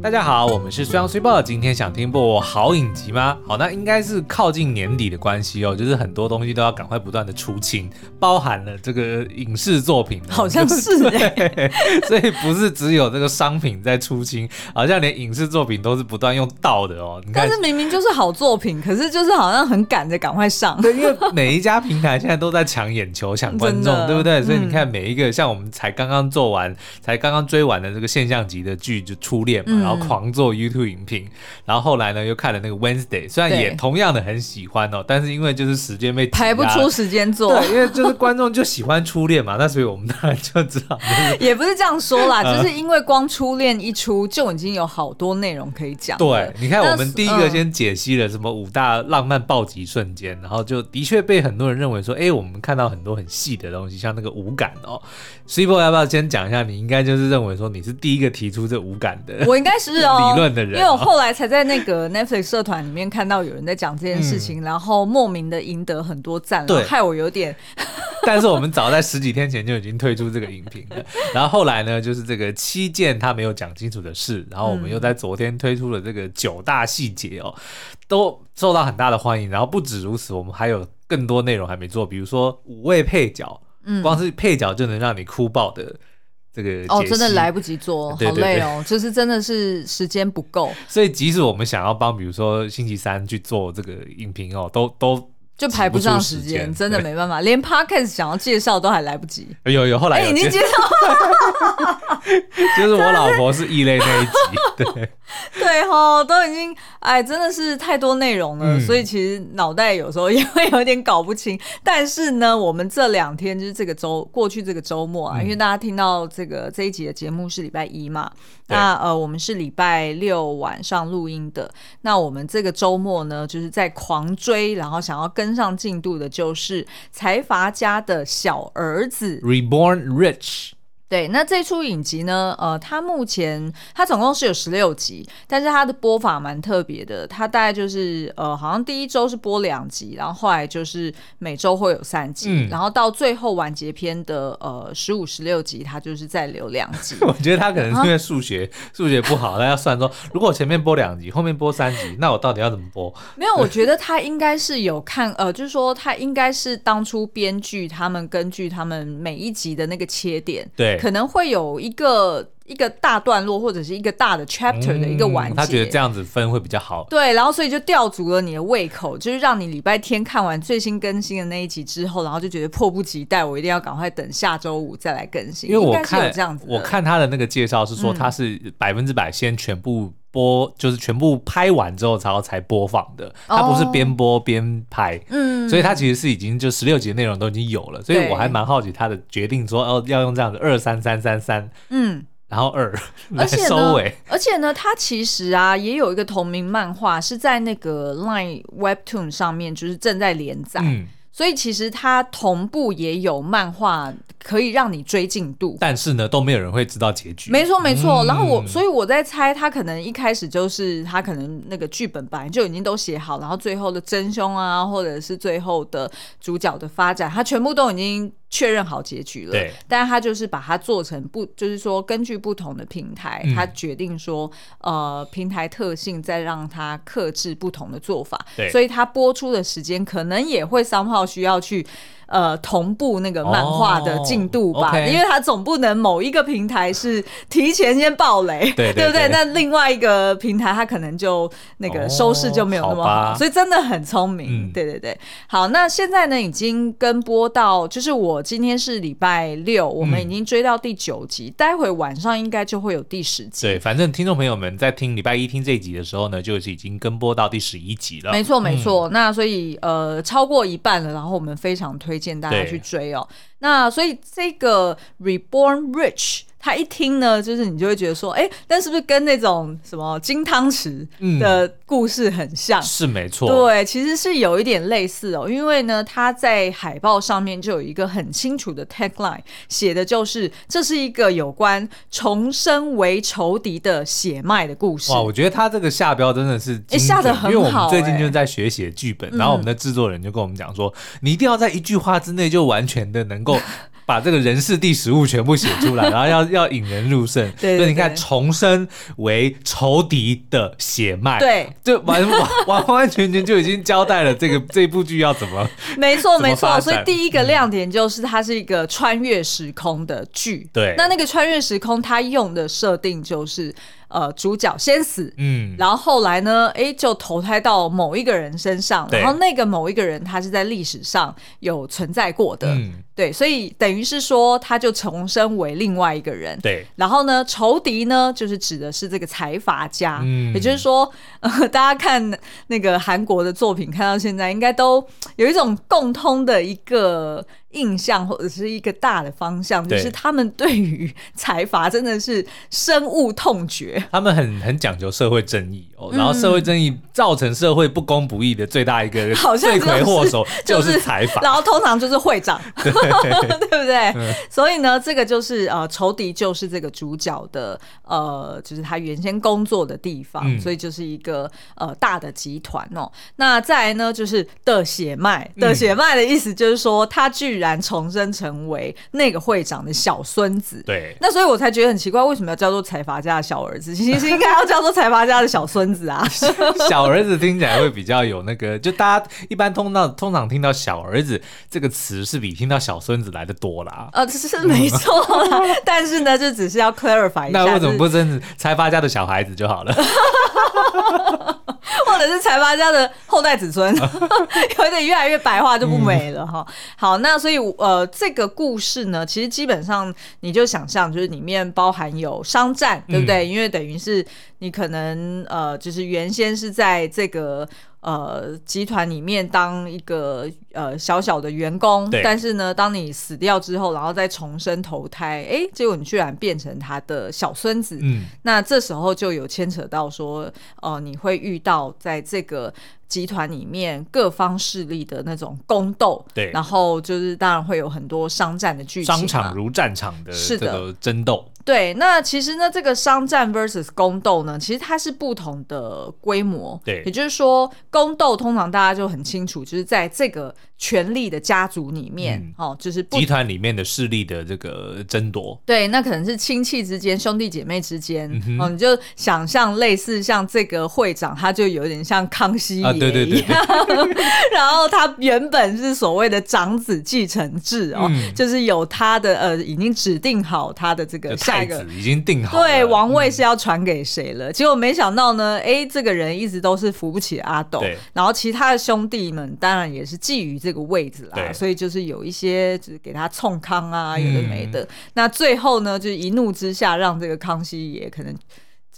大家好，我们是虽阳虽报。今天想听部好影集吗？好，那应该是靠近年底的关系哦，就是很多东西都要赶快不断的出清，包含了这个影视作品，好像是 哎，所以不是只有这个商品在出清，好像连影视作品都是不断用到的哦。你看，但是明明就是好作品，可是就是好像很赶着赶快上。对，因为每一家平台现在都在抢眼球、抢观众，对不对？所以你看每一个，像我们才刚刚做完、才刚刚追完的这个现象级的剧，就初恋嘛。然后狂做 YouTube 影评，然后后来呢又看了那个 Wednesday，虽然也同样的很喜欢哦，但是因为就是时间被排不出时间做，对，因为就是观众就喜欢初恋嘛，那所以我们当然就知道，也不是这样说啦，就是因为光初恋一出就已经有好多内容可以讲。对，你看我们第一个先解析了什么五大浪漫暴击瞬间，然后就的确被很多人认为说，哎，我们看到很多很细的东西，像那个五感哦。Cibo 要不要先讲一下？你应该就是认为说你是第一个提出这五感的，我应该。是哦，理论的人，因为我后来才在那个 Netflix 社团里面看到有人在讲这件事情，嗯、然后莫名的赢得很多赞，对，害我有点。但是我们早在十几天前就已经推出这个影评了，然后后来呢，就是这个七件他没有讲清楚的事，然后我们又在昨天推出了这个九大细节哦，都受到很大的欢迎。然后不止如此，我们还有更多内容还没做，比如说五位配角，嗯，光是配角就能让你哭爆的。这个哦，真的来不及做，好累哦，就是真的是时间不够。所以即使我们想要帮，比如说星期三去做这个影评哦，都都。就排不上时间，真的没办法，连 podcast 想要介绍都还来不及。有有，后来已经介绍 就是我老婆是异类那一集，对对齁，都已经哎，真的是太多内容了，嗯、所以其实脑袋有时候也会有点搞不清。但是呢，我们这两天就是这个周过去这个周末啊，嗯、因为大家听到这个这一集的节目是礼拜一嘛，那呃，我们是礼拜六晚上录音的，那我们这个周末呢，就是在狂追，然后想要跟。跟上进度的就是财阀家的小儿子，Reborn Rich。对，那这出影集呢？呃，它目前它总共是有十六集，但是它的播法蛮特别的。它大概就是呃，好像第一周是播两集，然后后来就是每周会有三集，嗯、然后到最后完结篇的呃十五、十六集，它就是再留两集。我觉得他可能是因为数学数、啊、学不好，他要算说，如果前面播两集，后面播三集，那我到底要怎么播？没有，我觉得他应该是有看，呃，就是说他应该是当初编剧他们根据他们每一集的那个切点，对。可能会有一个一个大段落，或者是一个大的 chapter 的一个完结，嗯，他觉得这样子分会比较好。对，然后所以就吊足了你的胃口，就是让你礼拜天看完最新更新的那一集之后，然后就觉得迫不及待，我一定要赶快等下周五再来更新。因为我看这样子，我看他的那个介绍是说他是百分之百先全部播，嗯、就是全部拍完之后然后才播放的，它不是边播边拍。嗯，所以它其实是已经就十六集的内容都已经有了，所以我还蛮好奇他的决定说哦要用这样子二三三三三。嗯。然后二，而且收尾，而且呢，它其实啊也有一个同名漫画是在那个 Line Webtoon 上面，就是正在连载，嗯、所以其实它同步也有漫画可以让你追进度。但是呢，都没有人会知道结局。没错，没错。嗯、然后我，所以我在猜，他可能一开始就是他可能那个剧本本来就已经都写好，然后最后的真凶啊，或者是最后的主角的发展，他全部都已经。确认好结局了，对，但是他就是把它做成不，就是说根据不同的平台，嗯、他决定说，呃，平台特性再让它克制不同的做法，对，所以它播出的时间可能也会 somehow 需要去。呃，同步那个漫画的进度吧，oh, okay. 因为它总不能某一个平台是提前先爆雷，对，对，对，对不对？那另外一个平台它可能就那个收视就没有那么好，好所以真的很聪明。嗯、对对对，好，那现在呢已经跟播到，就是我今天是礼拜六，我们已经追到第九集，嗯、待会晚上应该就会有第十集。对，反正听众朋友们在听礼拜一听这一集的时候呢，就是已经跟播到第十一集了。没错没错，嗯、那所以呃超过一半了，然后我们非常推。推荐大家去追哦。那所以这个 Reborn Rich。他一听呢，就是你就会觉得说，哎、欸，但是不是跟那种什么金汤匙的故事很像？嗯、是没错，对，其实是有一点类似哦。因为呢，他在海报上面就有一个很清楚的 tagline，写的就是这是一个有关重生为仇敌的血脉的故事。哇，我觉得他这个下标真的是哎、欸、下的很好，因为我们最近就在学写剧本，欸、然后我们的制作人就跟我们讲说，嗯、你一定要在一句话之内就完全的能够。把这个人事第十物全部写出来，然后要要引人入胜。对，对，对，所以你看，重生为仇敌的血脉，对，就完完完完全全就已经交代了这个 这部剧要怎么。没错，没错。所以第一个亮点就是它是一个穿越时空的剧。对、嗯，那那个穿越时空，它用的设定就是。呃，主角先死，嗯，然后后来呢，哎，就投胎到某一个人身上，然后那个某一个人他是在历史上有存在过的，嗯，对，所以等于是说他就重生为另外一个人，对，然后呢，仇敌呢就是指的是这个财阀家，嗯，也就是说，呃，大家看那个韩国的作品看到现在，应该都有一种共通的一个。印象或者是一个大的方向，就是他们对于财阀真的是深恶痛绝。他们很很讲究社会正义哦，然后社会正义造成社会不公不义的最大一个 罪魁祸首 就是财阀，然后通常就是会长，对不对？所以呢，这个就是呃仇敌就是这个主角的呃，就是他原先工作的地方，所以就是一个呃大的集团哦。那再来呢，就是的血脉，的血脉的意思就是说他具。居然重生成为那个会长的小孙子，对，那所以我才觉得很奇怪，为什么要叫做财阀家的小儿子？其实应该要叫做财阀家的小孙子啊。小儿子听起来会比较有那个，就大家一般通到通常听到小儿子这个词是比听到小孙子来的多啦。呃，这是没错啦，但是呢，就只是要 clarify 一下，那为什么不真财阀家的小孩子就好了？或者是财阀家的后代子孙，有点越来越白话就不美了哈。嗯、好，那所以呃，这个故事呢，其实基本上你就想象，就是里面包含有商战，对不对？嗯、因为等于是你可能呃，就是原先是在这个。呃，集团里面当一个呃小小的员工，但是呢，当你死掉之后，然后再重生投胎，哎，结果你居然变成他的小孙子，嗯，那这时候就有牵扯到说，呃，你会遇到在这个。集团里面各方势力的那种宫斗，对，然后就是当然会有很多商战的剧情，商场如战场的这个争斗。对，那其实呢，这个商战 versus 宫斗呢，其实它是不同的规模。对，也就是说，宫斗通常大家就很清楚，就是在这个权力的家族里面，嗯、哦，就是集团里面的势力的这个争夺。对，那可能是亲戚之间、兄弟姐妹之间，嗯、哦，你就想象类似像这个会长，他就有点像康熙。啊对对对，然后他原本是所谓的长子继承制哦，嗯、就是有他的呃，已经指定好他的这个下一个已经定好，对，王位是要传给谁了？嗯、结果没想到呢，哎，这个人一直都是扶不起阿斗，然后其他的兄弟们当然也是觊觎这个位置啦，所以就是有一些就是给他冲康啊，有的没的。嗯、那最后呢，就是一怒之下让这个康熙也可能。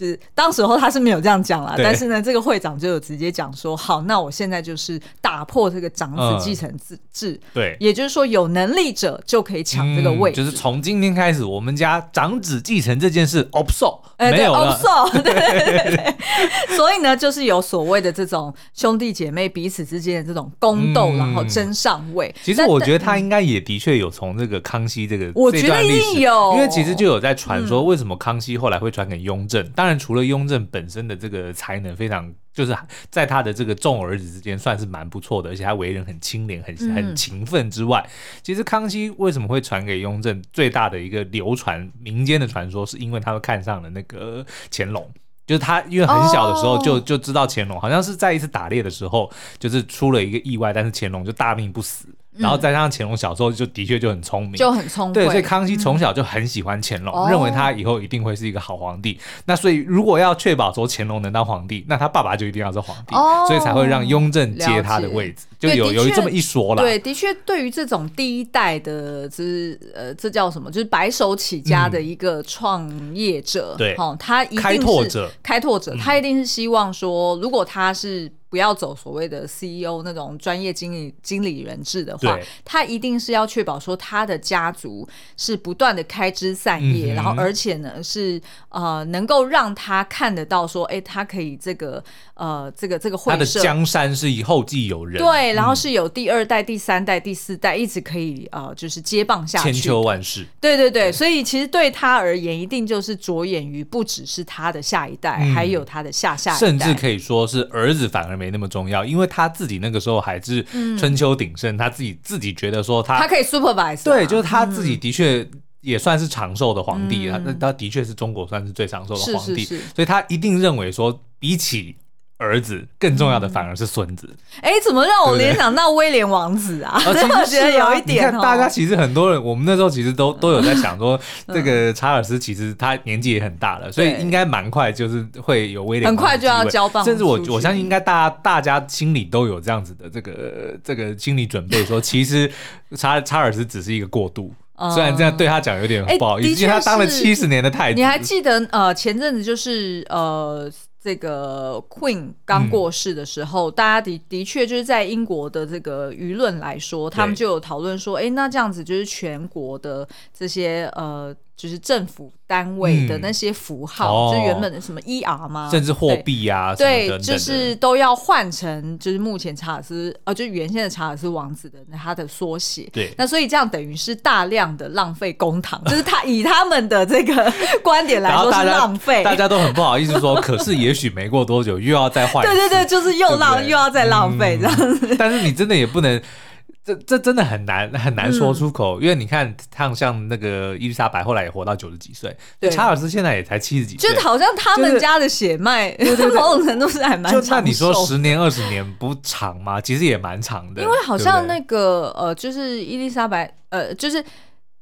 是当时候他是没有这样讲啦，但是呢，这个会长就有直接讲说，好，那我现在就是打破这个长子继承制制，嗯，对，也就是说有能力者就可以抢这个位置，嗯，就是从今天开始，我们家长子继承这件事 obsolete 没有了。对，对对对 对，所以呢，就是有所谓的这种兄弟姐妹彼此之间的这种宫斗，嗯、然后争上位。其实我觉得他应该也的确有从这个康熙这个，我觉得一定有，因为其实就有在传说，为什么康熙后来会传给雍正？嗯、当然。但除了雍正本身的这个才能非常，就是在他的这个众儿子之间算是蛮不错的，而且他为人很清廉、很很勤奋之外，嗯、其实康熙为什么会传给雍正？最大的一个流传民间的传说，是因为他们看上了那个乾隆，就是他因为很小的时候就就知道乾隆，好像是在一次打猎的时候，就是出了一个意外，但是乾隆就大命不死。然后再加上乾隆小时候就的确就很聪明，就很聪明。对，所以康熙从小就很喜欢乾隆，嗯、认为他以后一定会是一个好皇帝。哦、那所以如果要确保说乾隆能当皇帝，那他爸爸就一定要是皇帝，哦、所以才会让雍正接他的位置，就有有这么一说了。对，的确，对于这种第一代的，就是呃，这叫什么？就是白手起家的一个创业者，嗯、对，哦，他一定是开拓者，开拓者，他一定是希望说，如果他是。不要走所谓的 CEO 那种专业经理经理人制的话，他一定是要确保说他的家族是不断的开枝散叶，嗯、然后而且呢是呃能够让他看得到说，哎，他可以这个呃这个这个会社他的江山是以后继有人，对，然后是有第二代、嗯、第三代、第四代一直可以呃就是接棒下去，千秋万世。对对对，对。所以其实对他而言，一定就是着眼于不只是他的下一代，嗯、还有他的下下一代，甚至可以说是儿子反而。没那么重要，因为他自己那个时候还是春秋鼎盛，嗯、他自己自己觉得说他他可以 supervise，对，就是他自己的确也算是长寿的皇帝，嗯、他他的确是中国算是最长寿的皇帝，是是是，所以他一定认为说比起。儿子更重要的反而是孙子。哎、嗯，怎么让我联想到威廉王子啊？我觉得有一点。大家其实很多人，我们那时候其实都都有在想说，这个查尔斯其实他年纪也很大了，所以应该蛮快就是会有威廉。很快就要交棒，甚至我我相信应该大家大家心里都有这样子的这个这个心理准备，说 其实查查尔斯只是一个过渡。虽然这样对他讲有点不好意思，因为他当了七十年的太子。你还记得呃前阵子就是呃。这个 Queen 刚过世的时候，嗯、大家的的确就是在英国的这个舆论来说，他们就有讨论说，哎，那这样子就是全国的这些呃。就是政府单位的那些符号，就原本的什么 ER 吗？甚至货币啊，对，就是都要换成就是目前查尔斯，呃，就原先的查尔斯王子的他的缩写。对，那所以这样等于是大量的浪费公帑，就是他以他们的这个 观点来说是浪费，大家都很不好意思说，可是也许没过多久又要再换。对对对，就是又浪又要再浪费这样子。但是你真的也不能。这这真的很难很难说出口，嗯、因为你看，像像那个伊丽莎白后来也活到九十几岁，对，查尔斯现在也才七十几岁，就好像他们家的血脉，某种程度是还蛮长。就那你说十年二十年不长吗？其实也蛮长的，因为好像那个呃，就是伊丽莎白呃，就是。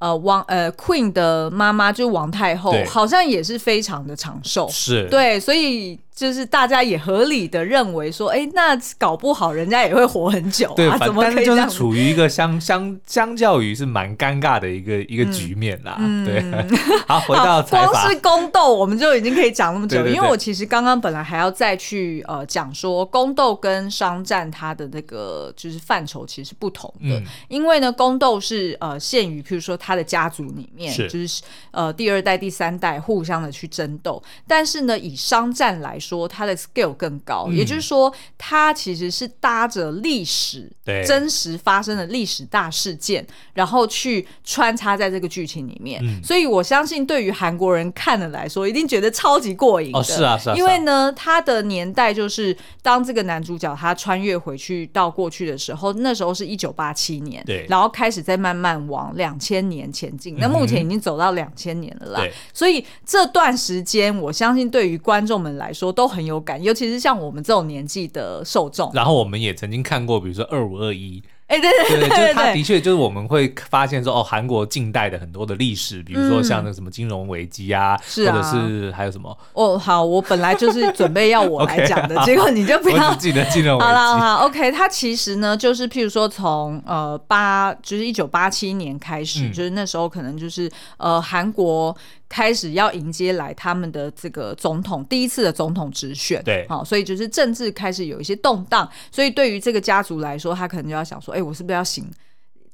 呃，王呃，Queen 的妈妈就是王太后，好像也是非常的长寿，是对，所以就是大家也合理的认为说，哎，那搞不好人家也会活很久啊，对，怎么可以处于一个相相相较于是蛮尴尬的一个一个局面啦，嗯、对。好，回到光是宫斗我们就已经可以讲那么久，因为我其实刚刚本来还要再去呃讲说宫斗跟商战它的那个就是范畴其实是不同的，嗯、因为呢宫斗是呃限于譬如说他的家族里面，是。就是呃第二代、第三代互相的去争斗。但是呢，以商战来说，它的 scale 更高，嗯、也就是说，它其实是搭着历史对。真实发生的历史大事件，然后去穿插在这个剧情里面。嗯、所以我相信，对于韩国人看了来说，一定觉得超级过瘾的。哦，是啊，是啊，因为呢，他的年代就是当这个男主角他穿越回去到过去的时候，那时候是一九八七年，对，然后开始在慢慢往两千年前进。那目前已经走到两千年了啦，对。所以这段时间我相信对于观众们来说都很有感，尤其是像我们这种年纪的受众。然后我们也曾经看过，比如说二五二一。哎，对对对，就是他的确就是我们会发现说，哦，韩国近代的很多的历史，比如说像那什么金融危机啊，或者是还有什么。哦，好，我本来就是准备要我来讲的，结果你就不要记得金融危机。好了，好，OK，它其实呢，就是譬如说从呃八，就是一九八七年开始，就是那时候可能就是呃韩国。开始要迎接来他们的这个总统第一次的总统直选，对，好，所以就是政治开始有一些动荡，所以对于这个家族来说，他可能就要想说，哎，我是不是要行？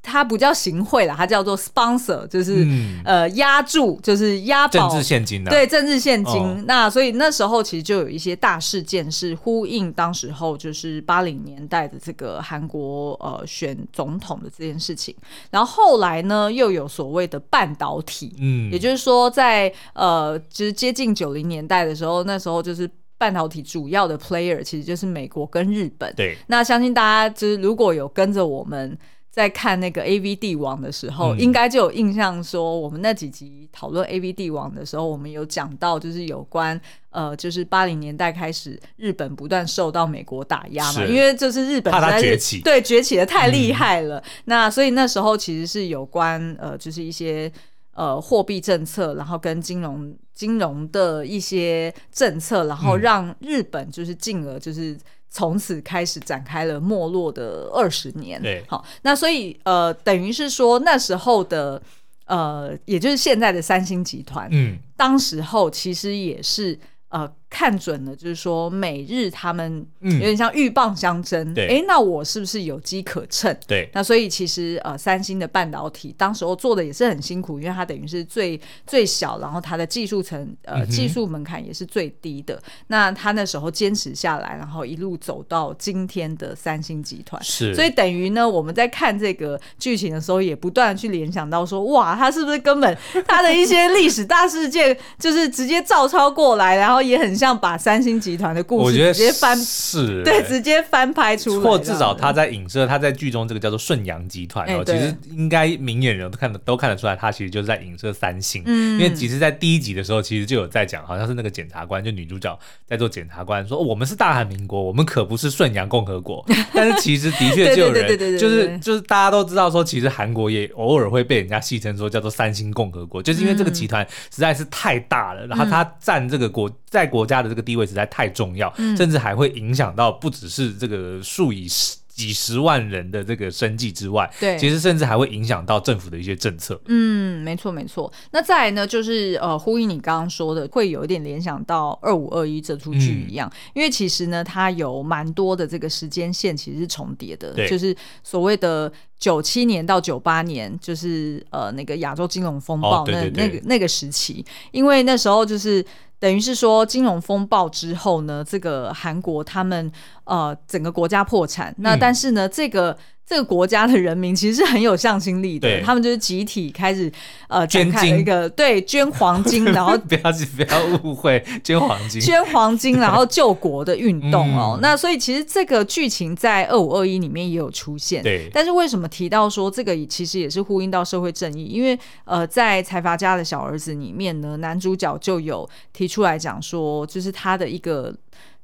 它不叫行贿啦，它叫做 sponsor，就是、嗯、呃押注，就是押宝政治现金的、啊，对政治现金。哦、那所以那时候其实就有一些大事件是呼应当时候就是八零年代的这个韩国呃选总统的这件事情。然后后来呢又有所谓的半导体，嗯，也就是说在呃就是接近九零年代的时候，那时候就是半导体主要的 player 其实就是美国跟日本。对，那相信大家就是如果有跟着我们。在看那个 A V 帝王的时候，嗯、应该就有印象说，我们那几集讨论 A V 帝王的时候，我们有讲到，就是有关呃，就是八零年代开始，日本不断受到美国打压嘛，因为就是日本崛起，对崛起的太厉害了。嗯、那所以那时候其实是有关呃，就是一些呃货币政策，然后跟金融金融的一些政策，然后让日本就是进而就是。从此开始展开了没落的二十年。对，好，那所以呃，等于是说那时候的呃，也就是现在的三星集团，嗯，当时候其实也是呃。看准了，就是说美日他们有点像鹬蚌相争，哎、嗯欸，那我是不是有机可乘？对，那所以其实呃，三星的半导体当时候做的也是很辛苦，因为它等于是最最小，然后它的技术层呃技术门槛也是最低的。嗯、那他那时候坚持下来，然后一路走到今天的三星集团，是，所以等于呢，我们在看这个剧情的时候，也不断去联想到说，哇，他是不是根本他的一些历史大事件就是直接照抄过来，然后也很。很像把三星集团的故事直接翻，是对，直接翻拍出来。或至少他在影射，他在剧中这个叫做顺阳集团哦，其实应该明眼人都看得都看得出来，他其实就是在影射三星。嗯，因为其实，在第一集的时候，其实就有在讲，好像是那个检察官，就女主角在做检察官，说我们是大韩民国，我们可不是顺阳共和国。但是其实的确就有人，就是就是大家都知道说，其实韩国也偶尔会被人家戏称说叫做三星共和国，就是因为这个集团实在是太大了，然后他占这个国在国家的这个地位实在太重要，甚至还会影响到不只是这个数以十。几十万人的这个生计之外，对，其实甚至还会影响到政府的一些政策。嗯，没错没错。那再来呢，就是呃，呼应你刚刚说的，会有一点联想到二五二一这出剧一样，嗯、因为其实呢，它有蛮多的这个时间线其实是重叠的，对就是所谓的九七年到九八年，就是呃那个亚洲金融风暴那、哦、对对对那个那个时期，因为那时候就是。等于是说，金融风暴之后呢，这个韩国他们呃整个国家破产。嗯、那但是呢，这个这个国家的人民其实是很有向心力的，他们就是集体开始呃捐金一个金对捐黄金，然后不要不要误会捐黄金，捐黄金 然后救国的运动哦。嗯、那所以其实这个剧情在二五二一里面也有出现。对，但是为什么提到说这个其实也是呼应到社会正义？因为呃，在财阀家的小儿子里面呢，男主角就有提出。出来讲说，就是他的一个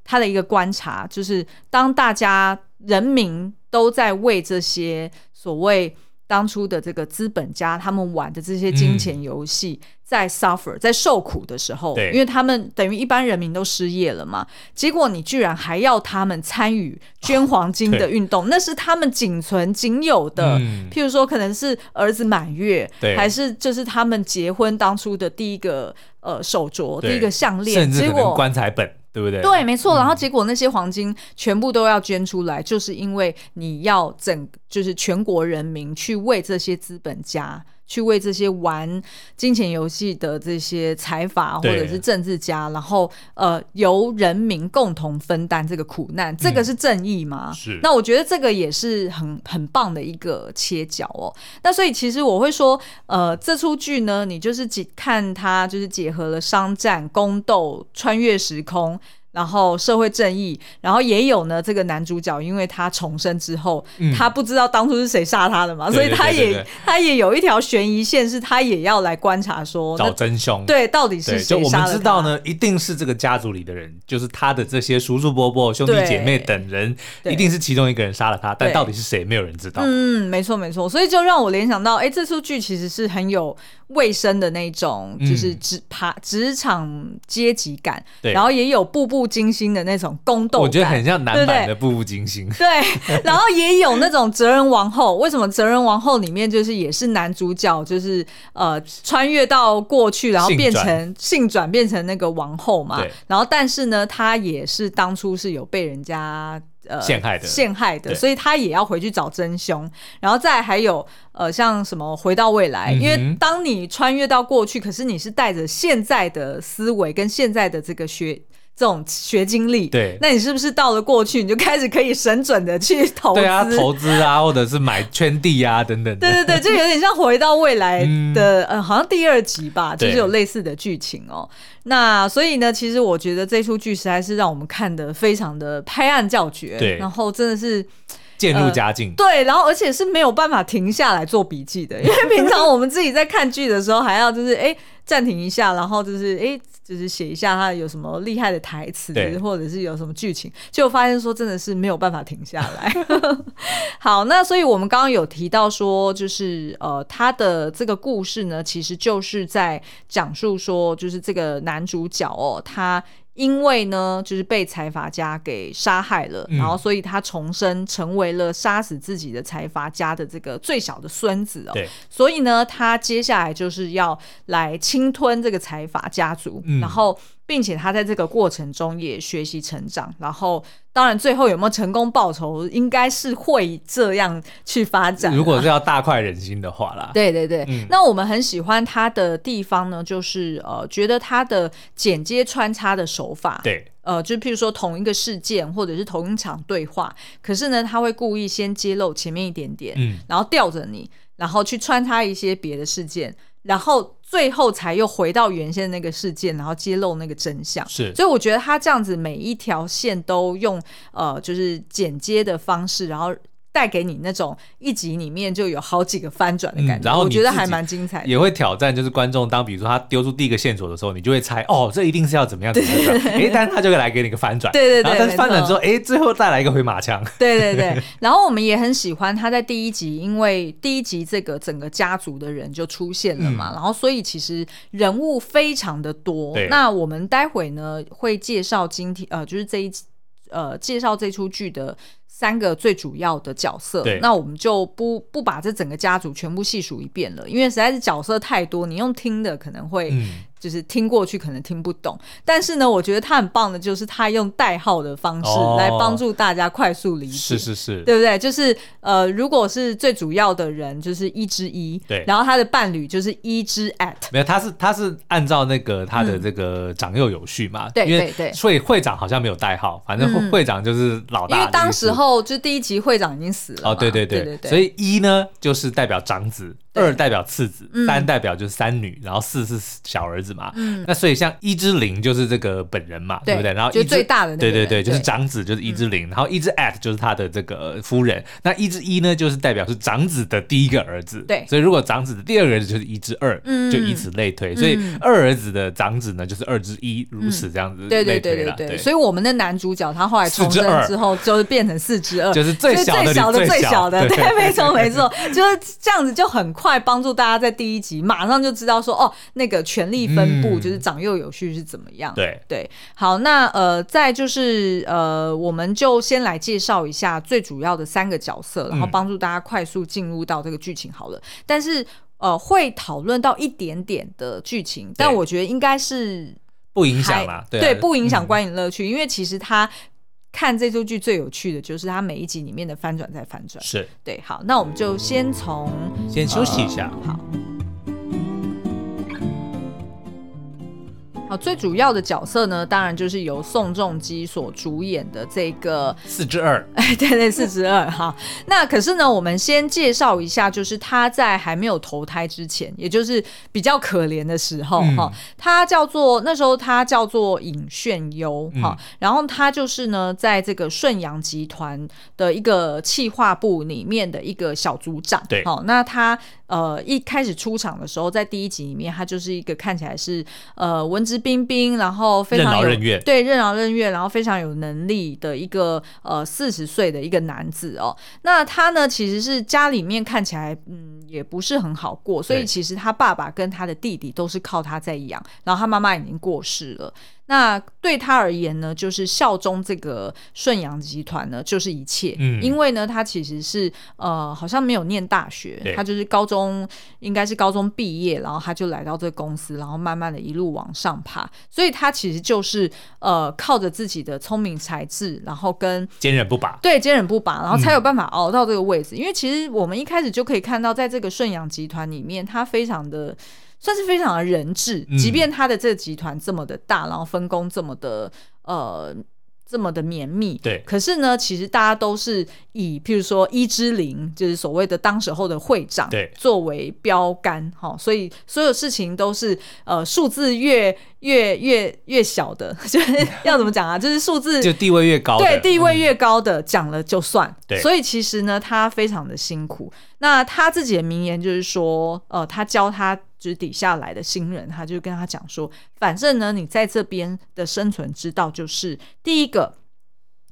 他的一个观察，就是当大家人民都在为这些所谓当初的这个资本家他们玩的这些金钱游戏在 suffer 在受苦的时候，因为他们等于一般人民都失业了嘛，结果你居然还要他们参与捐黄金的运动，哦、那是他们仅存仅有的，嗯、譬如说可能是儿子满月，还是就是他们结婚当初的第一个。呃，手镯第一个项链，甚至可能棺材本，果对不对？对，没错。然后结果那些黄金全部都要捐出来，嗯、就是因为你要整，就是全国人民去为这些资本家。去为这些玩金钱游戏的这些财阀或者是政治家，然后呃由人民共同分担这个苦难，这个是正义吗？嗯、是。那我觉得这个也是很很棒的一个切角哦。那所以其实我会说，呃，这出剧呢，你就是看它就是结合了商战、宫斗、穿越时空。然后社会正义，然后也有呢。这个男主角，因为他重生之后，嗯、他不知道当初是谁杀他的嘛，对对对对对，所以他也他也有一条悬疑线，是他也要来观察说找真凶。对，到底是谁杀的他？我们知道呢，一定是这个家族里的人，就是他的这些叔叔伯伯、兄弟姐妹等人，一定是其中一个人杀了他。但到底是谁，没有人知道。嗯，没错没错。所以就让我联想到，哎，这出剧其实是很有卫生的那种，就是职爬职场阶级感，对然后也有步步。惊心的那种宫斗，我觉得很像男版的《步步惊心》。对，然后也有那种哲人王后。为什么哲人王后里面就是也是男主角，就是呃穿越到过去，然后变成性转变成那个王后嘛？然后但是呢，他也是当初是有被人家呃陷害的，陷害的，所以他也要回去找真凶。然后再还有呃像什么回到未来，嗯、因为当你穿越到过去，可是你是带着现在的思维跟现在的这个学。这种学经历，对，那你是不是到了过去，你就开始可以神准的去投资？对啊，投资啊，或者是买圈地啊，等等。对对对，就有点像回到未来的，嗯、呃，好像第二集吧，就是有类似的剧情哦。那所以呢，其实我觉得这出剧实在是让我们看的非常的拍案叫绝，对，然后真的是渐入佳境，呃。对，然后而且是没有办法停下来做笔记的，因为平常我们自己在看剧的时候，还要就是哎暂停一下，然后就是哎。就是写一下他有什么厉害的台词，或者是有什么剧情，就发现说真的是没有办法停下来。好，那所以我们刚刚有提到说，就是呃，他的这个故事呢，其实就是在讲述说，就是这个男主角哦，他。因为呢，就是被财阀家给杀害了，嗯、然后所以他重生成为了杀死自己的财阀家的这个最小的孙子哦。所以呢，他接下来就是要来侵吞这个财阀家族，嗯、然后。并且他在这个过程中也学习成长，然后当然最后有没有成功报仇，应该是会这样去发展。如果是要大快人心的话啦，对对对。嗯、那我们很喜欢他的地方呢，就是呃，觉得他的剪接穿插的手法，对，呃，就譬如说同一个事件或者是同一场对话，可是呢，他会故意先揭露前面一点点，嗯，然后吊着你，然后去穿插一些别的事件。然后最后才又回到原先那个事件，然后揭露那个真相。是，所以我觉得他这样子每一条线都用呃，就是剪接的方式，然后。带给你那种一集里面就有好几个翻转的感觉，嗯、然后我觉得还蛮精彩的。也会挑战，就是观众当比如说他丢出第一个线索的时候，你就会猜哦，这一定是要怎么样怎么样。哎，但是他就会来给你一个翻转，对对对。然后但是翻转之后，哎，最后再来一个回马枪。对对对。然后我们也很喜欢他在第一集，因为第一集这个整个家族的人就出现了嘛，嗯、然后所以其实人物非常的多。那我们待会呢会介绍今天呃，就是这一集呃介绍这出剧的。三个最主要的角色，那我们就不不把这整个家族全部细数一遍了，因为实在是角色太多，你用听的可能会。嗯就是听过去可能听不懂，但是呢，我觉得他很棒的，就是他用代号的方式来帮助大家快速理解，是是是，对不对？就是呃，如果是最主要的人，就是一之一，对，然后他的伴侣就是一之 at，没有，他是他是按照那个他的这个长幼有序嘛，对对对，所以会长好像没有代号，反正会长就是老大，因为当时候就第一集会长已经死了，哦，对。对对对，所以一呢就是代表长子。二代表次子，三代表就是三女，然后四是小儿子嘛。嗯，那所以像一之零就是这个本人嘛，对不对？然后就最大的，对对对，就是长子，就是一之零，然后一之 at 就是他的这个夫人。那一之一呢，就是代表是长子的第一个儿子。对，所以如果长子的第二个儿子就是一之二，就以此类推。所以二儿子的长子呢，就是二之一，如此这样子。对对对对对。所以我们的男主角他后来重生之后，就是变成四之二，就是最小的最小的。对，没错没错，就是这样子就很快帮助大家。在第一集马上就知道说哦，那个权力分布就是长幼有序是怎么样？对对，好，那呃，再就是呃，我们就先来介绍一下最主要的三个角色，然后帮助大家快速进入到这个剧情好了。但是呃，会讨论到一点点的剧情，但我觉得应该是不影响啦，对，不影响观影乐趣，因为其实他看这出剧最有趣的就是它每一集里面的翻转再翻转，是对。好，那我们就先从先休息一下，好。最主要的角色呢，当然就是由宋仲基所主演的这个四之二，哎，对对，四之二哈。那可是呢，我们先介绍一下，就是他在还没有投胎之前，也就是比较可怜的时候哈，嗯、他叫做那时候他叫做尹炫优哈，嗯、然后他就是呢，在这个顺阳集团的一个企划部里面的一个小组长，对，好，那他。呃，一开始出场的时候，在第一集里面，他就是一个看起来是呃文质彬彬，然后非常有对，任劳任怨，然后非常有能力的一个呃四十岁的一个男子哦。那他呢，其实是家里面看起来嗯也不是很好过，所以其实他爸爸跟他的弟弟都是靠他在养，然后他妈妈已经过世了。那对他而言呢，就是效忠这个顺阳集团呢，就是一切。嗯，因为呢，他其实是呃，好像没有念大学，他就是高中，应该是高中毕业，然后他就来到这个公司，然后慢慢的一路往上爬。所以他其实就是呃，靠着自己的聪明才智，然后跟坚韧不拔，对，坚韧不拔，然后才有办法熬到这个位置。嗯，因为其实我们一开始就可以看到，在这个顺阳集团里面，他非常的。算是非常的人质，即便他的这个集团这么的大，嗯、然后分工这么的呃这么的绵密，对，可是呢，其实大家都是以譬如说一之零，就是所谓的当时候的会长，对，作为标杆，哈，所以所有事情都是呃数字越越越越小的，就是要怎么讲啊？就是数字 就地位越高，对，地位越高的讲、嗯、了就算，对，所以其实呢，他非常的辛苦。那他自己的名言就是说，呃，他教他。就是底下来的新人，他就跟他讲说，反正呢，你在这边的生存之道就是第一个，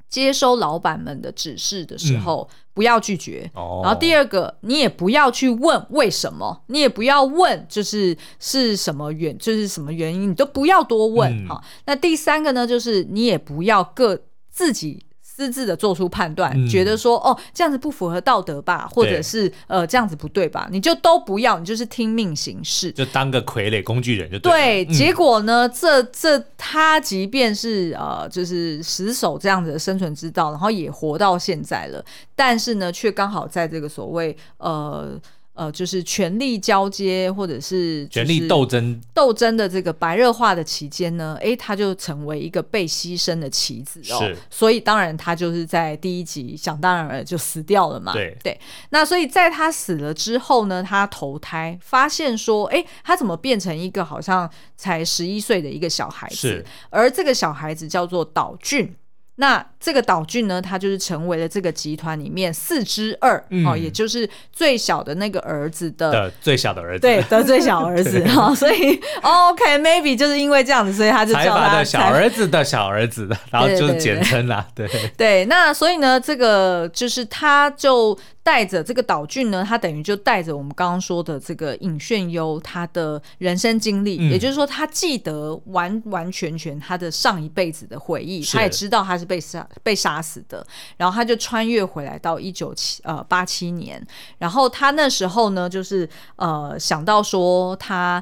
接收老板们的指示的时候，嗯、不要拒绝。哦、然后第二个，你也不要去问为什么，你也不要问就是是什么原，就是什么原因，你都不要多问。好、嗯，那第三个呢，就是你也不要各自己。私自的做出判断，嗯、觉得说哦，这样子不符合道德吧，或者是呃这样子不对吧，你就都不要，你就是听命行事，就当个傀儡工具人就对。对，结果呢，嗯、这这他即便是呃就是死守这样子的生存之道，然后也活到现在了，但是呢，却刚好在这个所谓呃呃，就是权力交接或者是权力斗争斗争的这个白热化的期间呢，哎，他就成为一个被牺牲的棋子哦。所以当然他就是在第一集想当然了就死掉了嘛。对对。那所以在他死了之后呢，他投胎发现说，哎，他怎么变成一个好像才十一岁的一个小孩子？是。而这个小孩子叫做岛俊。那这个岛俊呢，他就是成为了这个集团里面四之二、嗯、哦，也就是最小的那个儿子的，的最小的儿子，对的最小儿子 哈、哦，所以、哦、OK，maybe 就是因为这样子，所以他就叫他的小儿子的小儿子，然后就是简称啦，对，对，那所以呢，这个就是他就。带着这个岛俊呢，他等于就带着我们刚刚说的这个尹炫优他的人生经历，嗯、也就是说，他记得完完全全他的上一辈子的回忆，他也知道他是被杀被杀死的，然后他就穿越回来到一九七呃八七年，然后他那时候呢，就是呃想到说他。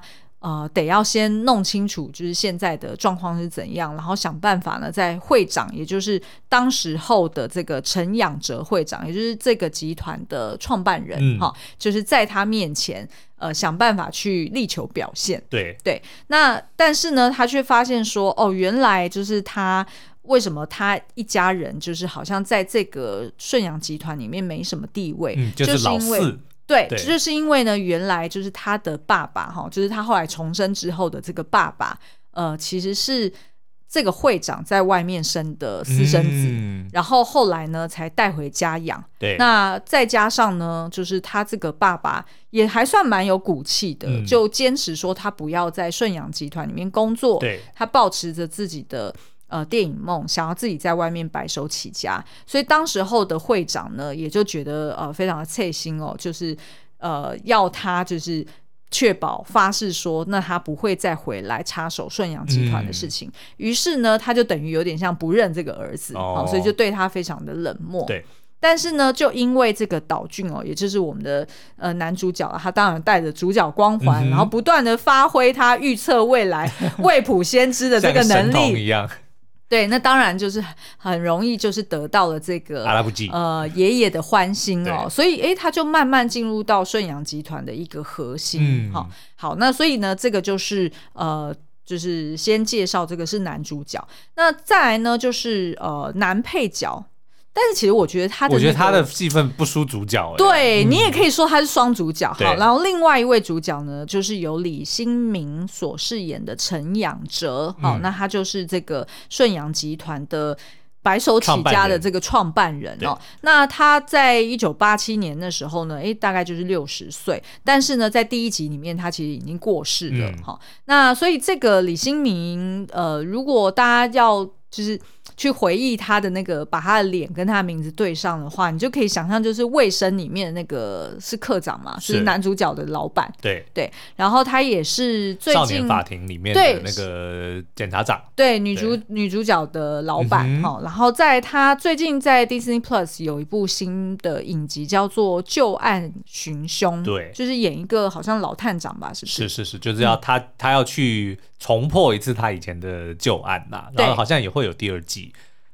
呃，得要先弄清楚，就是现在的状况是怎样，然后想办法呢，在会长，也就是当时候的这个陈养哲会长，也就是这个集团的创办人，哈、嗯，就是在他面前，呃，想办法去力求表现。对对，那但是呢，他却发现说，哦，原来就是他为什么他一家人就是好像在这个顺阳集团里面没什么地位，嗯、就是老四。就是对，这就是因为呢，原来就是他的爸爸哈，就是他后来重生之后的这个爸爸，呃，其实是这个会长在外面生的私生子，嗯、然后后来呢才带回家养。对，那再加上呢，就是他这个爸爸也还算蛮有骨气的，嗯、就坚持说他不要在顺阳集团里面工作，对，他保持着自己的。呃，电影梦想要自己在外面白手起家，所以当时候的会长呢，也就觉得呃非常的刺心哦，就是呃要他就是确保发誓说，那他不会再回来插手顺阳集团的事情。嗯、于是呢，他就等于有点像不认这个儿子哦，所以就对他非常的冷漠。对，但是呢，就因为这个岛俊哦，也就是我们的呃男主角，他当然带着主角光环，嗯、然后不断的发挥他预测未来、未卜先知的这个能力对，那当然就是很容易，就是得到了这个呃爷爷的欢心哦，所以哎，他就慢慢进入到顺阳集团的一个核心。好、嗯，好，那所以呢，这个就是呃，就是先介绍这个是男主角，那再来呢就是呃男配角。但是其实我觉得他的、那个，我觉得他的戏份不输主角。对、嗯、你也可以说他是双主角。好，然后另外一位主角呢，就是由李新民所饰演的陈养哲。好、嗯，那他就是这个顺阳集团的白手起家的这个创办人哦。那他在一九八七年的时候呢，哎，大概就是六十岁。但是呢，在第一集里面，他其实已经过世了。哈、嗯，那所以这个李新民，呃，如果大家要就是。去回忆他的那个，把他的脸跟他的名字对上的话，你就可以想象，就是卫生里面那个是课长嘛，是，是男主角的老板。对。对，然后他也是最近少年法庭里面的那个检察长。对，女主女主角的老板哈、嗯，然后在他最近在 Disney Plus 有一部新的影集叫做《旧案寻凶》，对，就是演一个好像老探长吧，是不是？是是是，就是要他、嗯、他要去重破一次他以前的旧案呐，然后好像也会有第二季。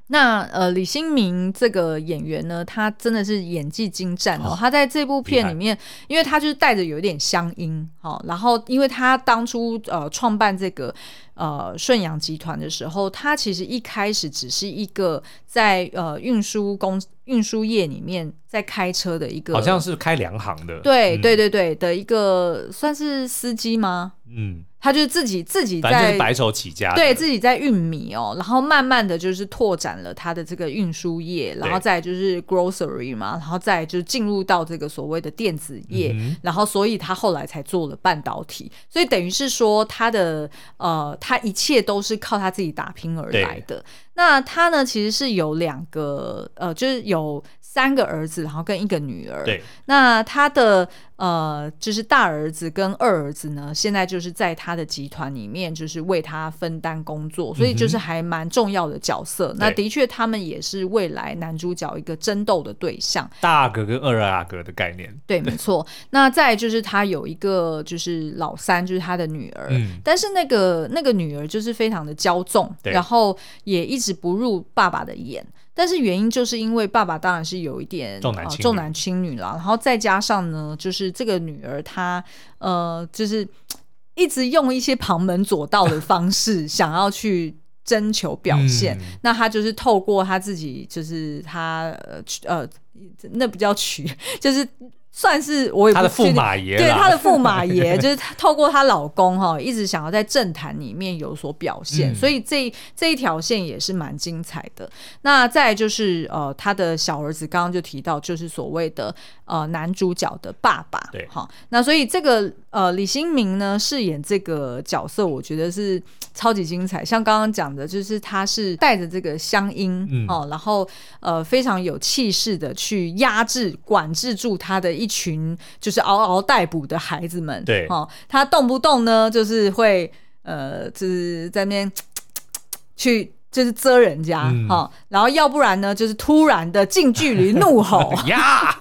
那呃，李新民这个演员呢，他真的是演技精湛哦。他在这部片里面，因为他就是带着有一点乡音，哦，然后因为他当初呃创办这个呃顺阳集团的时候，他其实一开始只是一个在呃运输公运输业里面在开车的一个，好像是开粮行的，对、嗯、对对对的一个算是司机吗？嗯。他就是自己自己在白手起家，对自己在运米哦，然后慢慢的就是拓展了他的这个运输业，然后再就是 grocery 嘛，然后再就是进入到这个所谓的电子业，嗯，然后所以他后来才做了半导体，所以等于是说他的呃，他一切都是靠他自己打拼而来的。那他呢，其实是有两个呃，就是有三个儿子，然后跟一个女儿。对，那他的。呃，就是大儿子跟二儿子呢，现在就是在他的集团里面，就是为他分担工作，所以就是还蛮重要的角色。嗯、那的确，他们也是未来男主角一个争斗的对象。大阿哥跟二阿哥的概念，对，没错。那再就是他有一个就是老三，就是他的女儿，嗯、但是那个那个女儿就是非常的骄纵，然后也一直不入爸爸的眼。但是原因就是因为爸爸当然是有一点重男轻女了，呃、重男轻女了，然后再加上呢，就是。这个女儿她呃，就是一直用一些旁门左道的方式想要去征求表现。嗯、那她就是透过她自己，就是她呃呃，那不叫取，就是。算是我也不他的驸马爷，对他的驸马爷，就是透过她老公哈，一直想要在政坛里面有所表现，嗯、所以这这一条线也是蛮精彩的。那再来就是呃，他的小儿子刚刚就提到，就是所谓的呃男主角的爸爸，对哈。那所以这个呃李新民呢饰演这个角色，我觉得是超级精彩。像刚刚讲的，就是他是带着这个乡音哦，嗯、然后呃非常有气势的去压制、管制住他的。一群就是嗷嗷待哺的孩子们，对哦，他动不动呢就是会呃，就是在那边去就是遮人家哈、嗯哦，然后要不然呢就是突然的近距离怒吼 呀。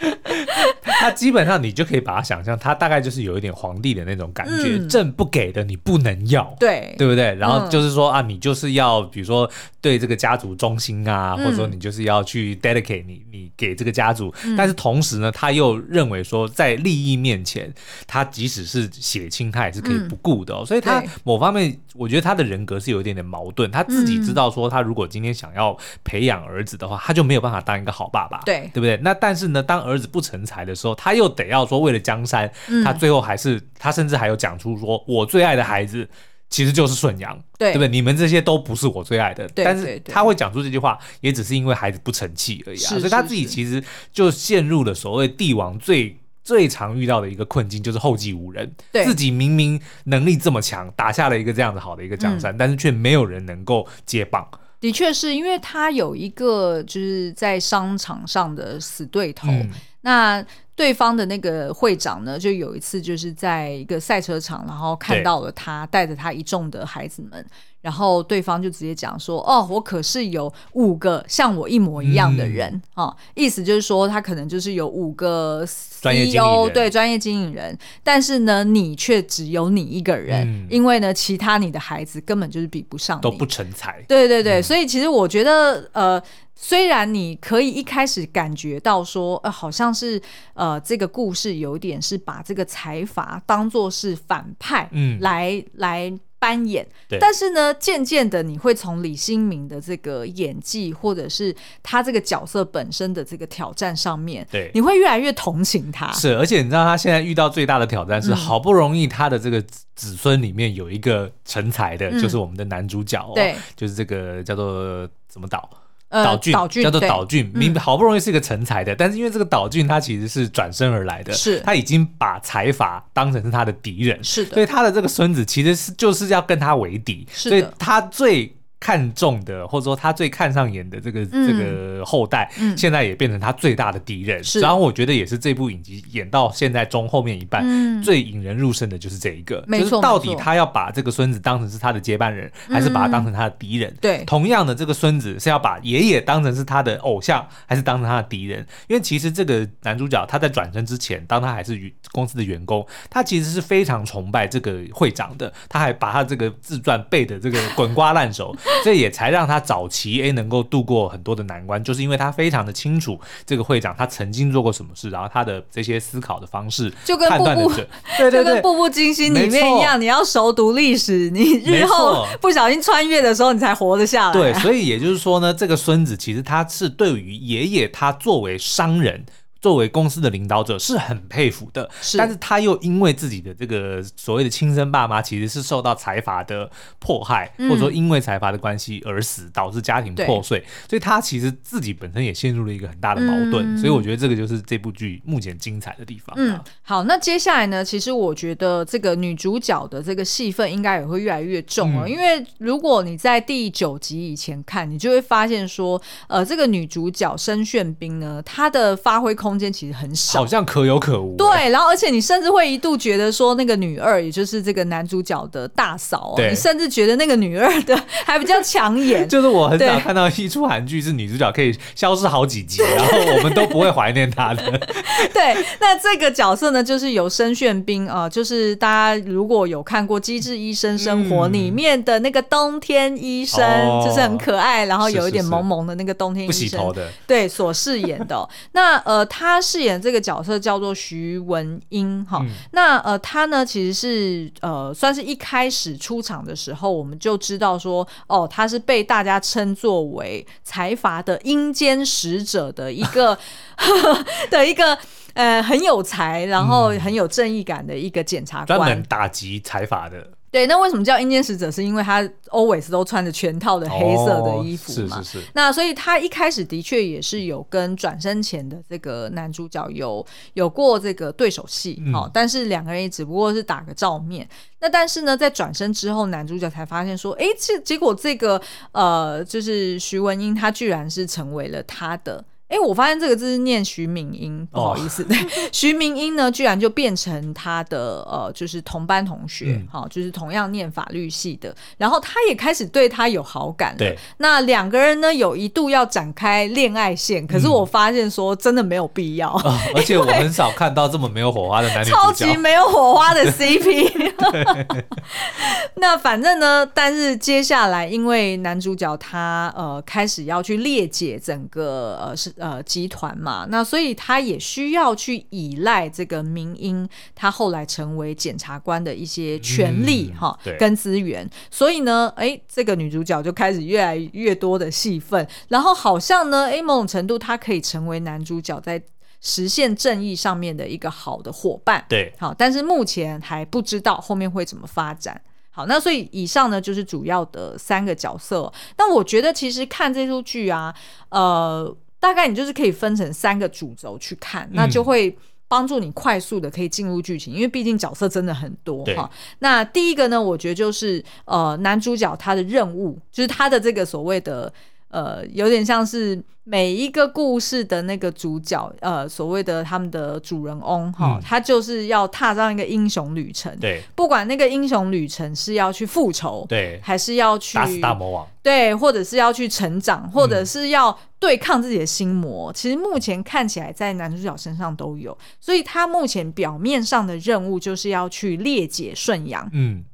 他基本上你就可以把它想象，他大概就是有一点皇帝的那种感觉，朕、嗯、不给的你不能要，对。对不对？然后就是说、嗯、啊，你就是要比如说对这个家族忠心啊，嗯、或者说你就是要去 dedicate 你你给这个家族，嗯、但是同时呢，他又认为说在利益面前，他即使是血亲，他也是可以不顾的、哦。嗯、所以他某方面，我觉得他的人格是有一点点矛盾。他自己知道说，他如果今天想要培养儿子的话，他就没有办法当一个好爸爸，对对不对？那但是呢，当儿子不成才的时候，他又得要说为了江山，嗯、他最后还是他甚至还有讲出说，我最爱的孩子其实就是顺阳，对，对不对？你们这些都不是我最爱的。但是他会讲出这句话，也只是因为孩子不成器而已啊。所以他自己其实就陷入了所谓帝王最最常遇到的一个困境，就是后继无人。对，自己明明能力这么强，打下了一个这样子好的一个江山，嗯、但是却没有人能够接棒。的确是因为他有一个就是在商场上的死对头。嗯那对方的那个会长呢，就有一次就是在一个赛车场，然后看到了他带着他一众的孩子们，然后对方就直接讲说：“哦，我可是有五个像我一模一样的人，嗯、哦，意思就是说他可能就是有五个 CEO，对，专业经营人，但是呢，你却只有你一个人，嗯、因为呢，其他你的孩子根本就是比不上你，都不成才。对对对，嗯、所以其实我觉得，呃。”虽然你可以一开始感觉到说，呃，好像是呃，这个故事有点是把这个财阀当做是反派，嗯，来来扮演。对但是呢，渐渐的你会从李新民的这个演技，或者是他这个角色本身的这个挑战上面，对，你会越来越同情他。是，而且你知道他现在遇到最大的挑战是，好不容易他的这个子孙里面有一个成才的，嗯、就是我们的男主角，哦，对，就是这个叫做怎么岛。岛俊，叫做岛俊，明对好不容易是一个成才的，嗯、但是因为这个岛俊他其实是转身而来的，是他已经把财阀当成是他的敌人，是的，所以他的这个孙子其实是就是要跟他为敌，是，所以他最。看中的，或者说他最看上眼的这个、嗯、这个后代，嗯、现在也变成他最大的敌人。是然后我觉得也是这部影集演到现在中后面一半，嗯、最引人入胜的就是这一个，没错就是到底他要把这个孙子当成是他的接班人，还是把他当成他的敌人？对、嗯，同样的，这个孙子是要把爷爷当成是他的偶像，还是当成他的敌人？因为其实这个男主角他在转身之前，当他还是公司的员工，他其实是非常崇拜这个会长的，他还把他这个自传背的这个滚瓜烂熟。这也才让他早期诶能够度过很多的难关，就是因为他非常的清楚这个会长他曾经做过什么事，然后他的这些思考的方式，就跟步步对对对，就跟《步步惊心》里面一样，你要熟读历史，你日后不小心穿越的时候，你才活得下来。对，所以也就是说呢，这个孙子其实他是对于爷爷他作为商人。作为公司的领导者是很佩服的，是，但是他又因为自己的这个所谓的亲生爸妈其实是受到财阀的迫害，嗯、或者说因为财阀的关系而死，导致家庭破碎，所以他其实自己本身也陷入了一个很大的矛盾。嗯、所以我觉得这个就是这部剧目前精彩的地方。嗯，好，那接下来呢，其实我觉得这个女主角的这个戏份应该也会越来越重了，嗯、因为如果你在第九集以前看，你就会发现说，呃，这个女主角申炫斌呢，她的发挥空。空间其实很少，好像可有可无。对，然后而且你甚至会一度觉得说，那个女二，也就是这个男主角的大嫂，对你甚至觉得那个女二的还比较抢眼。就是我很少看到一出韩剧是女主角可以消失好几集，然后我们都不会怀念她的。对，那这个角色呢，就是有申炫彬啊，就是大家如果有看过《机智医生生活》里面的那个冬天医生，嗯、就是很可爱，然后有一点萌萌的那个冬天医生，不洗头的，对，所饰演的。那呃。他饰演这个角色叫做徐文英哈。嗯、那呃，他呢其实是呃，算是一开始出场的时候，我们就知道说，哦，他是被大家称作为财阀的阴间使者的一个 的一个呃很有才，然后很有正义感的一个检察官，专门打击财阀的。对，那为什么叫阴间使者？是因为他 always 都穿着全套的黑色的衣服嘛？哦、是是是。那所以他一开始的确也是有跟转身前的这个男主角有有过这个对手戏，好、嗯，但是两个人也只不过是打个照面。那但是呢，在转身之后，男主角才发现说，哎，这结果这个呃，就是徐文英，他居然是成为了他的。哎，我发现这个字是念徐敏英，不好意思，对，徐明英呢，居然就变成他的呃，就是同班同学，好、嗯，就是同样念法律系的，然后他也开始对他有好感了。对，那两个人呢，有一度要展开恋爱线，可是我发现说真的没有必要，嗯哦、而且我很少看到这么没有火花的男女，超级没有火花的 CP。那反正呢，但是接下来因为男主角他呃开始要去列解整个呃是。呃，集团嘛，那所以他也需要去依赖这个明英，他后来成为检察官的一些权利哈，嗯、跟资源。所以呢，哎，这个女主角就开始越来越多的戏份，然后好像呢，哎，某种程度她可以成为男主角在实现正义上面的一个好的伙伴。对，好，但是目前还不知道后面会怎么发展。好，那所以以上呢就是主要的三个角色。那我觉得其实看这出剧啊，呃。大概你就是可以分成三个主轴去看，那就会帮助你快速的可以进入剧情，因为毕竟角色真的很多哈。那第一个呢，我觉得就是呃男主角他的任务，就是他的这个所谓的。呃，有点像是每一个故事的那个主角，呃，所谓的他们的主人翁哈，嗯、他就是要踏上一个英雄旅程。对，不管那个英雄旅程是要去复仇，对，还是要去打死大魔王，对，或者是要去成长，或者是要对抗自己的心魔。嗯、其实目前看起来在男主角身上都有，所以他目前表面上的任务就是要去列解顺阳。嗯。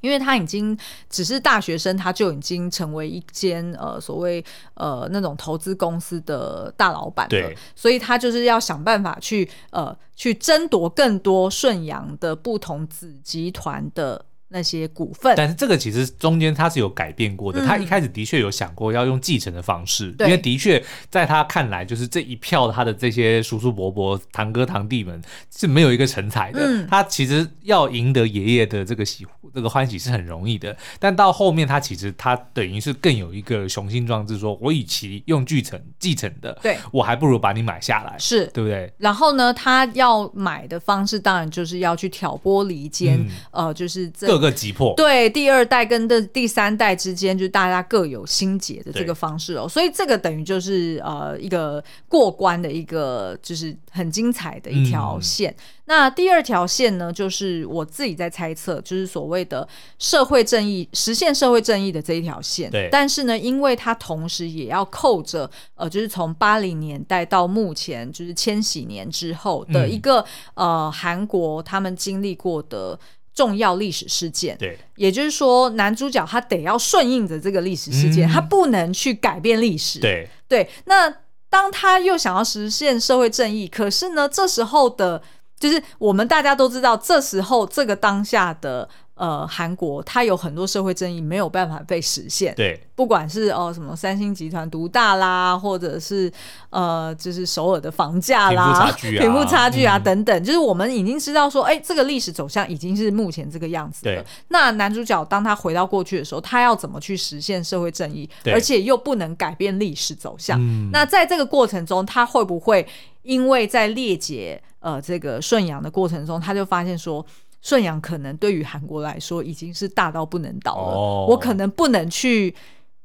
因为他已经只是大学生，他就已经成为一间呃所谓呃那种投资公司的大老板了，所以他就是要想办法去呃去争夺更多顺阳的不同子集团的。那些股份，但是这个其实中间他是有改变过的。嗯、他一开始的确有想过要用继承的方式，因为的确在他看来，就是这一票他的这些叔叔伯伯、堂哥堂弟们是没有一个成才的。嗯、他其实要赢得爷爷的这个喜这个欢喜是很容易的，但到后面他其实他等于是更有一个雄心壮志，说我与其用继承继承的，对我还不如把你买下来，是对不对？然后呢，他要买的方式当然就是要去挑拨离间，嗯、呃，就是这。个击破对第二代跟的第三代之间，就是大家各有心结的这个方式哦，所以这个等于就是呃一个过关的一个就是很精彩的一条线。嗯、那第二条线呢，就是我自己在猜测，就是所谓的社会正义，实现社会正义的这一条线。对，但是呢，因为它同时也要扣着呃，就是从八零年代到目前，就是千禧年之后的一个、嗯、呃韩国他们经历过的。重要历史事件，对，也就是说，男主角他得要顺应着这个历史事件，嗯、他不能去改变历史。对对，那当他又想要实现社会正义，可是呢，这时候的，就是我们大家都知道，这时候这个当下的。呃，韩国它有很多社会正义没有办法被实现，对，不管是哦、呃、什么三星集团独大啦，或者是呃就是首尔的房价啦、贫富差距啊等等，嗯、就是我们已经知道说，哎，这个历史走向已经是目前这个样子的。对那男主角当他回到过去的时候，他要怎么去实现社会正义，而且又不能改变历史走向？嗯、那在这个过程中，他会不会因为在列解呃这个顺阳的过程中，他就发现说？顺阳可能对于韩国来说已经是大到不能倒了，哦、我可能不能去，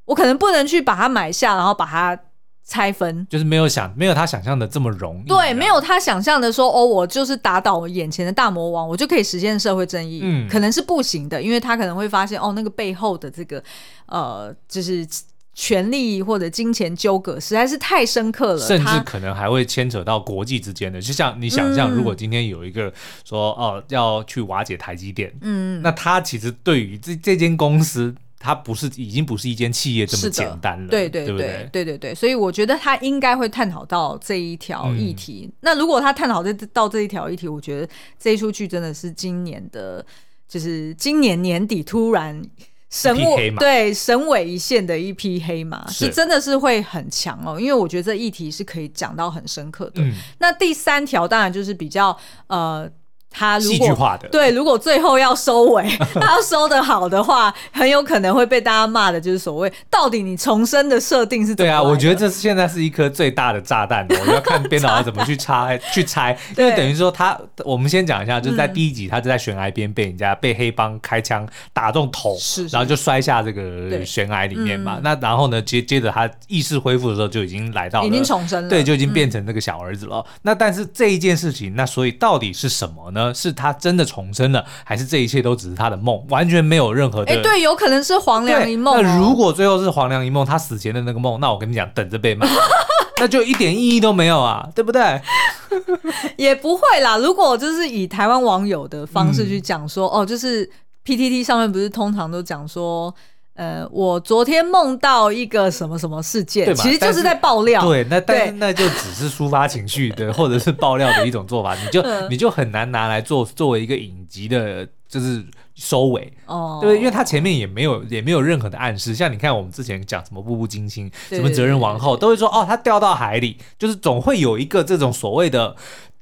我可能不能去把它买下，然后把它拆分，就是没有想，没有他想象的这么容易。对，没有他想象的说，哦，我就是打倒眼前的大魔王，我就可以实现社会正义。嗯，可能是不行的，因为他可能会发现，哦，那个背后的这个，呃，就是。权力或者金钱纠葛实在是太深刻了，甚至可能还会牵扯到国际之间的。就像你想象，如果今天有一个说哦要去瓦解台积电，嗯，那他其实对于这这间公司。它不是已经不是一间企业这么简单了，对对对对对对对，所以我觉得他应该会探讨到这一条议题。嗯、那如果他探讨这到这一条议题，我觉得这一出剧真的是今年的，就是今年年底突然神尾对神尾一线的一匹黑马，是，是真的是会很强哦。因为我觉得这议题是可以讲到很深刻的。嗯、那第三条当然就是比较呃。他如果对，如果最后要收尾，他要收的好的话，很有可能会被大家骂的，就是所谓到底你重生的设定是怎么？对啊，我觉得这是现在是一颗最大的炸弹，我要看编导要怎么去拆 去拆，因为等于说他，我们先讲一下，就是在第一集，他就在悬崖边被人家被黑帮开枪打中头，是，然后就摔下这个悬崖里面嘛。那然后呢，接接着他意识恢复的时候，就已经来到了，已经重生了，对，就已经变成那个小儿子了。那但是这一件事情，那所以到底是什么呢？是他真的重生了，还是这一切都只是他的梦？完全没有任何的。哎，对，有可能是黄粱一梦哦。那如果最后是黄粱一梦，他死前的那个梦，那我跟你讲，等着被骂，那就一点意义都没有啊，对不对？也不会啦。如果就是以台湾网友的方式去讲说，嗯、哦，就是 PTT 上面不是通常都讲说。呃，我昨天梦到一个什么什么事件，其实就是在爆料。对，那但是那就只是抒发情绪的，或者是爆料的一种做法，你就你就很难拿来做作为一个影集的，就是收尾。哦，对，因为他前面也没有也没有任何的暗示，像你看我们之前讲什么步步惊心，什么责任王后，都会说哦，他掉到海里，就是总会有一个这种所谓的。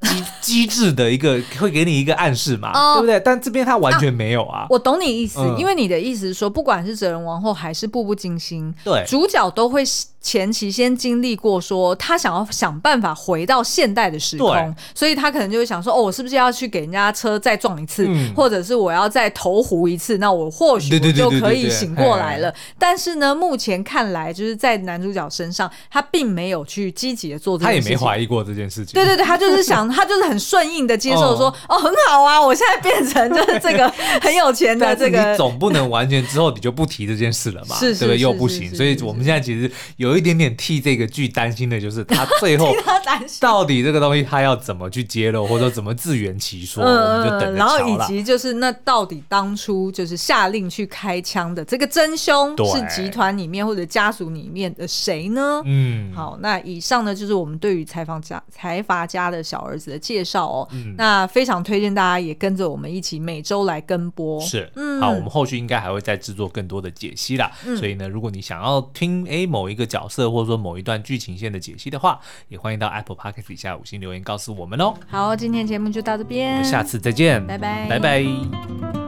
机机制的一个会给你一个暗示嘛，哦、对不对？但这边他完全没有啊。啊我懂你意思，嗯、因为你的意思是说，不管是《责任王后》还是《步步惊心》，对，主角都会前期先经历过，说他想要想办法回到现代的时空，所以他可能就会想说，哦，我是不是要去给人家车再撞一次，嗯、或者是我要再投壶一次？那我或许我就可以醒过来了。但是呢，目前看来，就是在男主角身上，他并没有去积极的做这件事情，他也没怀疑过这件事情。对对对，他就是想。他就是很顺应的接受说，哦，哦很好啊，我现在变成就是这个 很有钱的这个。你总不能完全之后你就不提这件事了嘛？是，是，对不对？又不行，所以我们现在其实有一点点替这个剧担心的，就是他最后到底这个东西他要怎么去揭露，或者怎么自圆其说，嗯、我们就等。然后以及就是那到底当初就是下令去开枪的这个真凶是集团里面或者家属里面的谁呢？嗯，好，那以上呢就是我们对于财阀家财阀家的小儿子的介绍哦，嗯、那非常推荐大家也跟着我们一起每周来跟播。是，嗯、好，我们后续应该还会再制作更多的解析啦。嗯、所以呢，如果你想要听诶某一个角色或者说某一段剧情线的解析的话，也欢迎到 Apple Podcast 底下五星留言告诉我们哦。好，今天节目就到这边，下次再见，拜拜，拜拜。